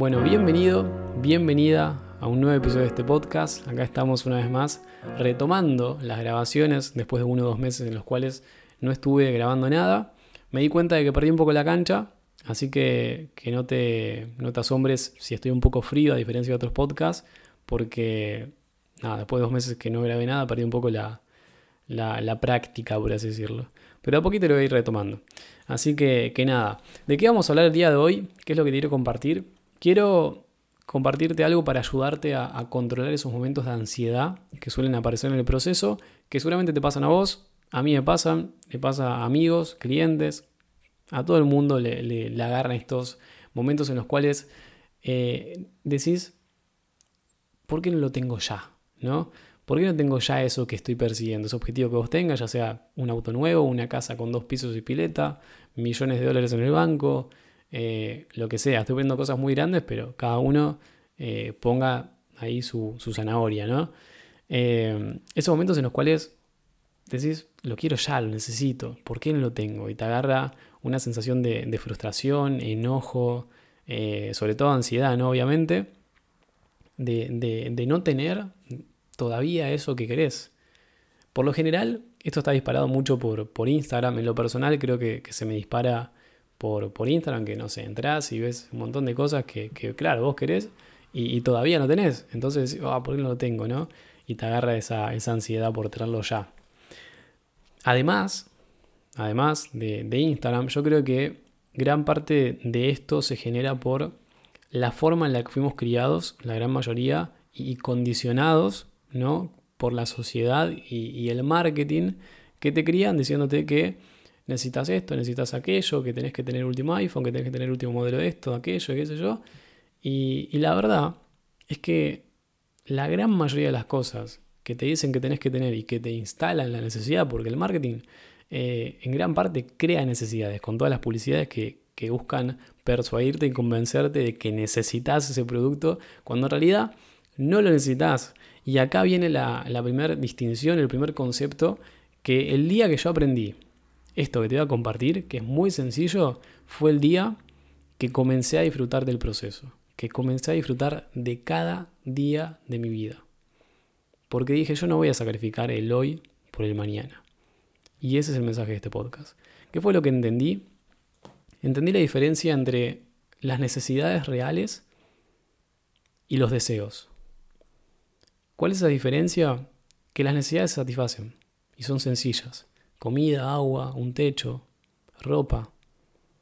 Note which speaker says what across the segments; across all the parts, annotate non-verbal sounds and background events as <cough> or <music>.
Speaker 1: Bueno, bienvenido, bienvenida a un nuevo episodio de este podcast. Acá estamos una vez más retomando las grabaciones después de uno o dos meses en los cuales no estuve grabando nada. Me di cuenta de que perdí un poco la cancha, así que, que no, te, no te asombres si estoy un poco frío a diferencia de otros podcasts, porque nada, después de dos meses que no grabé nada, perdí un poco la, la, práctica, por así decirlo. Pero a poquito lo voy a ir retomando. Así que, que nada, ¿de qué vamos a hablar el día de hoy? ¿Qué es lo que quiero compartir? Quiero compartirte algo para ayudarte a, controlar esos momentos de ansiedad que suelen aparecer en el proceso, que seguramente te pasan a vos, a mí me pasan, le pasa a amigos, clientes, a todo el mundo le, le, agarran estos momentos en los cuales eh, decís, ¿por qué no lo tengo ya? ¿No? ¿Por qué no tengo ya eso que estoy persiguiendo? Ese objetivo que vos tengas, ya sea un auto nuevo, una casa con dos pisos y pileta, millones de dólares en el banco, eh, lo que sea. Estoy viendo cosas muy grandes, pero cada uno eh, ponga ahí su, zanahoria, ¿no? esos momentos en los cuales decís, lo quiero ya, lo necesito, ¿por qué no lo tengo? Y te agarra una sensación de, frustración, enojo, eh, sobre todo ansiedad, ¿no? Obviamente, de, no tener todavía eso que querés. Por lo general, esto está disparado mucho por, por Instagram. En lo personal, creo que, se me dispara por, por, Instagram, que no sé, entras y ves un montón de cosas que, claro, vos querés y, todavía no tenés. Entonces, ah, ¿por qué no lo tengo, no? Y te agarra esa, esa ansiedad por tenerlo ya. Además, además de, Instagram, yo creo que gran parte de esto se genera por la forma en la que fuimos criados, la gran mayoría, y condicionados ¿no? por la sociedad y, el marketing que te crían diciéndote que necesitas esto, necesitas aquello, que tenés que tener último iPhone, que tenés que tener último modelo de esto, aquello, qué sé yo. y la verdad es que la gran mayoría de las cosas que te dicen que tenés que tener y que te instalan la necesidad, porque el marketing eh, en gran parte crea necesidades, con todas las publicidades que, buscan persuadirte y convencerte de que necesitas ese producto, cuando en realidad no lo necesitas. Y acá viene la, la primera distinción, el primer concepto, que el día que yo aprendí esto que te voy a compartir, que es muy sencillo, fue el día que comencé a disfrutar del proceso, que comencé a disfrutar de cada día de mi vida. Porque dije, yo no voy a sacrificar el hoy por el mañana. Y ese es el mensaje de este podcast. ¿Qué fue lo que entendí? Entendí la diferencia entre las necesidades reales y los deseos. ¿Cuál es esa diferencia? Que las necesidades se satisfacen y son sencillas. Comida, agua, un techo, ropa.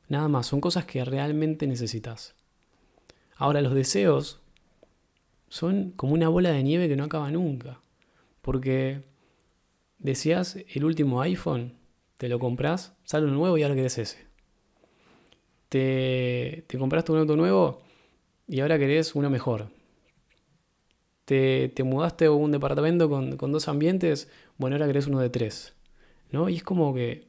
Speaker 1: Nada más, son cosas que realmente necesitas. Ahora los deseos son como una bola de nieve que no acaba nunca. Porque decías el último iPhone, te lo compras, sale un nuevo y ahora querés ese. Te, te compraste un auto nuevo y ahora querés uno mejor. Te, te mudaste a un departamento con, dos ambientes, bueno, ahora querés uno de tres. ¿No? Y es como que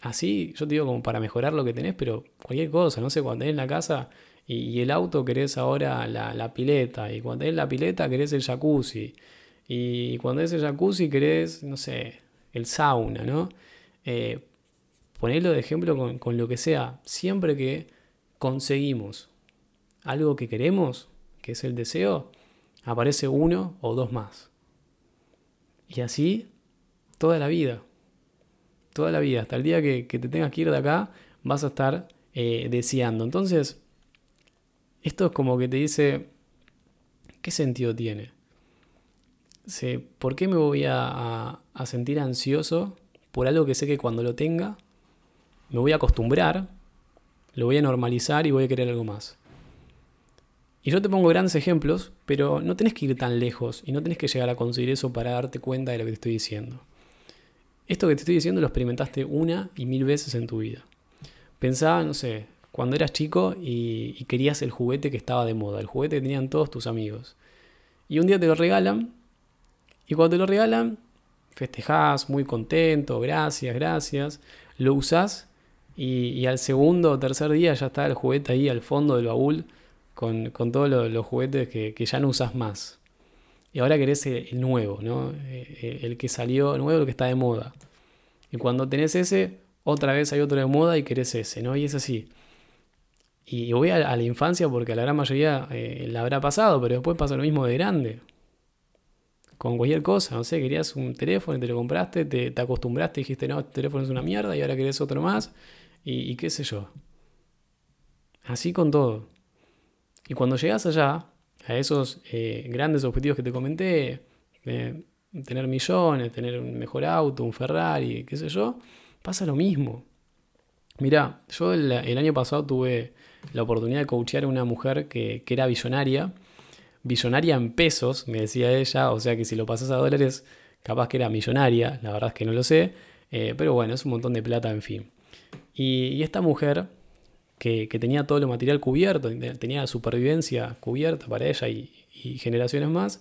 Speaker 1: así, yo te digo como para mejorar lo que tenés, pero cualquier cosa, no sé, cuando tenés la casa y, el auto querés ahora la, pileta. Y cuando tenés la pileta querés el jacuzzi. Y cuando es el jacuzzi querés, no sé, el sauna, ¿no? Eh, ponelo de ejemplo con, con lo que sea. Siempre que conseguimos algo que queremos, que es el deseo, aparece uno o dos más. Y así toda la vida. Toda la vida. Hasta el día que, te tengas que ir de acá, vas a estar eh, deseando. Entonces, esto es como que te dice, ¿qué sentido tiene? ¿Por qué me voy a, sentir ansioso por algo que sé que cuando lo tenga me voy a acostumbrar, lo voy a normalizar y voy a querer algo más? Y yo te pongo grandes ejemplos, pero no tenés que ir tan lejos y no tenés que llegar a conseguir eso para darte cuenta de lo que te estoy diciendo. Esto que te estoy diciendo lo experimentaste una y mil veces en tu vida. Pensá, no sé, cuando eras chico y, querías el juguete que estaba de moda, el juguete que tenían todos tus amigos. Y un día te lo regalan y cuando te lo regalan, festejás muy contento, gracias, gracias, lo usás y, al segundo o tercer día ya está el juguete ahí al fondo del baúl con, todos los, juguetes que, ya no usás más. Y ahora querés el, nuevo, ¿no? Eh, eh, el que salió nuevo, el que está de moda. Y cuando tenés ese, otra vez hay otro de moda y querés ese, ¿no? Y es así. Y voy a, la infancia porque a la gran mayoría eh, la habrá pasado, pero después pasa lo mismo de grande. Con cualquier cosa, no sé, querías un teléfono y te lo compraste, te, te acostumbraste, dijiste, no, este teléfono es una mierda y ahora querés otro más, y, y qué sé yo. Así con todo. Y cuando llegas allá, a esos eh, grandes objetivos que te comenté, tener millones, tener un mejor auto, un Ferrari, qué sé yo, pasa lo mismo. Mirá, yo el, año pasado tuve la oportunidad de coachear a una mujer que, era billonaria, billonaria en pesos, me decía ella, o sea que si lo pasas a dólares, capaz que era millonaria, la verdad es que no lo sé, eh, pero bueno, es un montón de plata, en fin. y esta mujer que, tenía todo lo material cubierto, tenía supervivencia cubierta para ella y, generaciones más,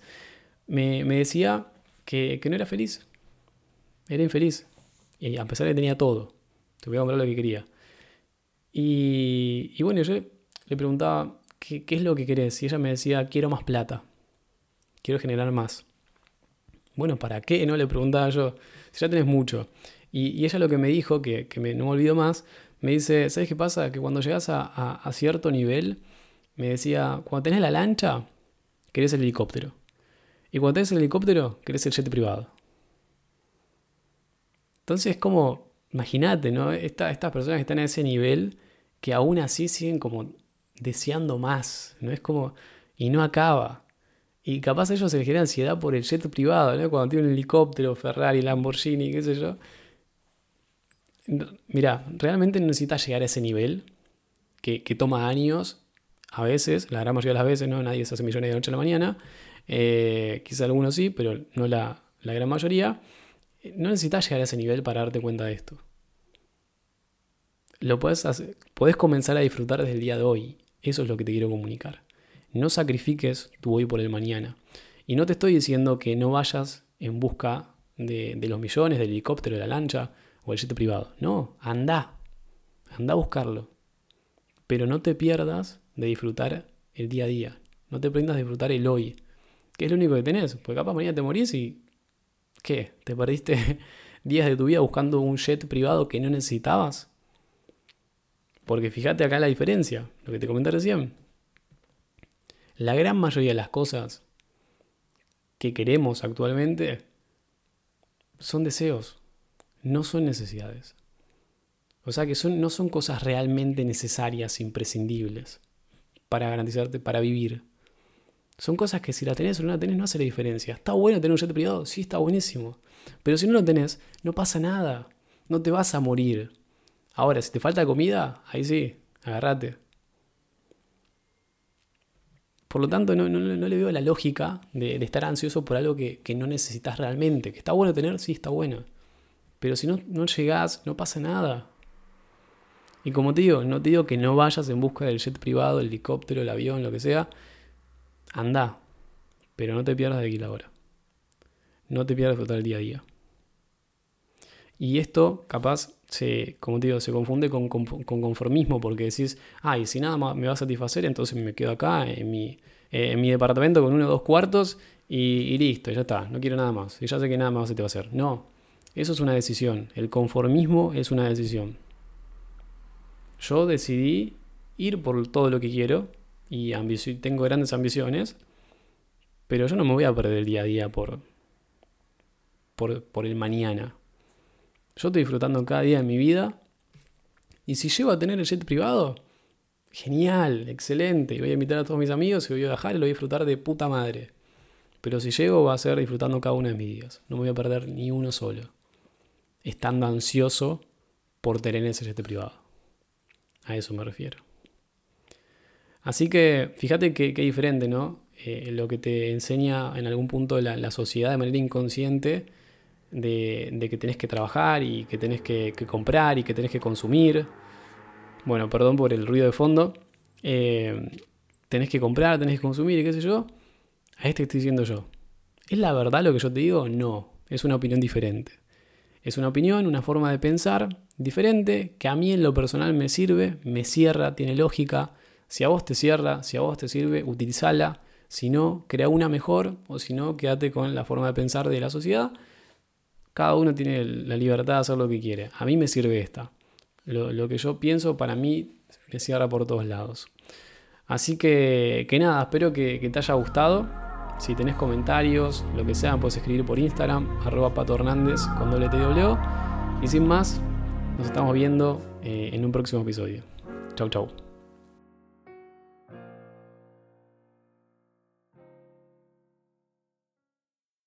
Speaker 1: me, decía que, no era feliz. Era infeliz. Y a pesar de que tenía todo. Te voy a comprar lo que quería. Y, bueno, yo le preguntaba, ¿qué, ¿qué, es lo que querés? Y ella me decía, quiero más plata. Quiero generar más. Bueno, ¿para qué? No le preguntaba yo. Si ya tenés mucho. Y, ella lo que me dijo, que, me, no me olvido más, me dice, ¿sabes qué pasa? Que cuando llegas a, cierto nivel, me decía, cuando tenés la lancha, querés el helicóptero. Y cuando tenés el helicóptero, querés el jet privado. Entonces, como, imagínate, ¿no? estas personas que están a ese nivel, que aún así siguen como deseando más, ¿no? Es como, y no acaba. Y capaz ellos se les genera ansiedad por el jet privado, ¿no? Cuando tienen un helicóptero, Ferrari, Lamborghini, qué sé yo. Mira, realmente necesitas llegar a ese nivel que, toma años, a veces, la gran mayoría de las veces, ¿no? Nadie se hace millones de noche a la mañana. Eh, quizá algunos sí, pero no la, gran mayoría. No necesitas llegar a ese nivel para darte cuenta de esto. Lo puedes hacer, puedes comenzar a disfrutar desde el día de hoy. Eso es lo que te quiero comunicar. No sacrifiques tu hoy por el mañana. Y no te estoy diciendo que no vayas en busca de, de los millones, del helicóptero, de la lancha o el jet privado. No, anda. Anda a buscarlo. Pero no te pierdas de disfrutar el día a día. No te prendas de disfrutar el hoy. Que es lo único que tenés. Porque capaz mañana te morís y. ¿Qué? ¿Te perdiste <laughs> días de tu vida buscando un jet privado que no necesitabas? Porque fíjate acá la diferencia, lo que te comenté recién. La gran mayoría de las cosas que queremos actualmente son deseos no son necesidades. O sea que son, no son cosas realmente necesarias, imprescindibles, para garantizarte, para vivir. Son cosas que si la tenés o no la tenés no hace la diferencia. ¿Está bueno tener un jet privado? Sí, está buenísimo. Pero si no lo tenés, no pasa nada. No te vas a morir. Ahora, si te falta comida, ahí sí, agárrate. Por lo tanto, no, le veo la lógica de, estar ansioso por algo que, que no necesitas realmente. ¿Que está bueno tener? Sí, está bueno. Pero si no, no llegás, no pasa nada. Y como te digo, no te digo que no vayas en busca del jet privado, el helicóptero, el avión, lo que sea. Anda. Pero no te pierdas de aquí la hora. No te pierdas de el día a día. Y esto, capaz, se, como te digo, se confunde con, conformismo porque decís, ay, si nada me va a satisfacer, entonces me quedo acá en mi, eh, en mi departamento con uno o dos cuartos y, y, listo, ya está, no quiero nada más. Y ya sé que nada más se te va a hacer. No, eso es una decisión. El conformismo es una decisión. Yo decidí ir por todo lo que quiero y tengo grandes ambiciones, pero yo no me voy a perder el día a día por, por, por el mañana. Yo estoy disfrutando cada día de mi vida y si llego a tener el jet privado, genial, excelente. Y voy a invitar a todos mis amigos y voy a viajar y lo voy a disfrutar de puta madre. Pero si llego va a ser disfrutando cada uno de mis días. No me voy a perder ni uno solo estando ansioso por tener ese jet privado. A eso me refiero. Así que fíjate qué diferente, ¿no? Eh, lo que te enseña en algún punto la, sociedad de manera inconsciente de, que tenés que trabajar y que tenés que, comprar y que tenés que consumir. Bueno, perdón por el ruido de fondo. Eh, tenés que comprar, tenés que consumir y qué sé yo. A este estoy diciendo yo. ¿Es la verdad lo que yo te digo? No, es una opinión diferente. Es una opinión, una forma de pensar diferente que a mí en lo personal me sirve, me cierra, tiene lógica. Si a vos te cierra, si a vos te sirve, utilizala. Si no, crea una mejor o si no, quédate con la forma de pensar de la sociedad. Cada uno tiene la libertad de hacer lo que quiere. A mí me sirve esta. Lo, que yo pienso para mí le cierra por todos lados. Así que, que nada, espero que, te haya gustado. Si tenés comentarios, lo que sea, puedes escribir por Instagram, arroba Pato Hernández con doble Y sin más, nos estamos viendo eh, en un próximo episodio. Chau, chau.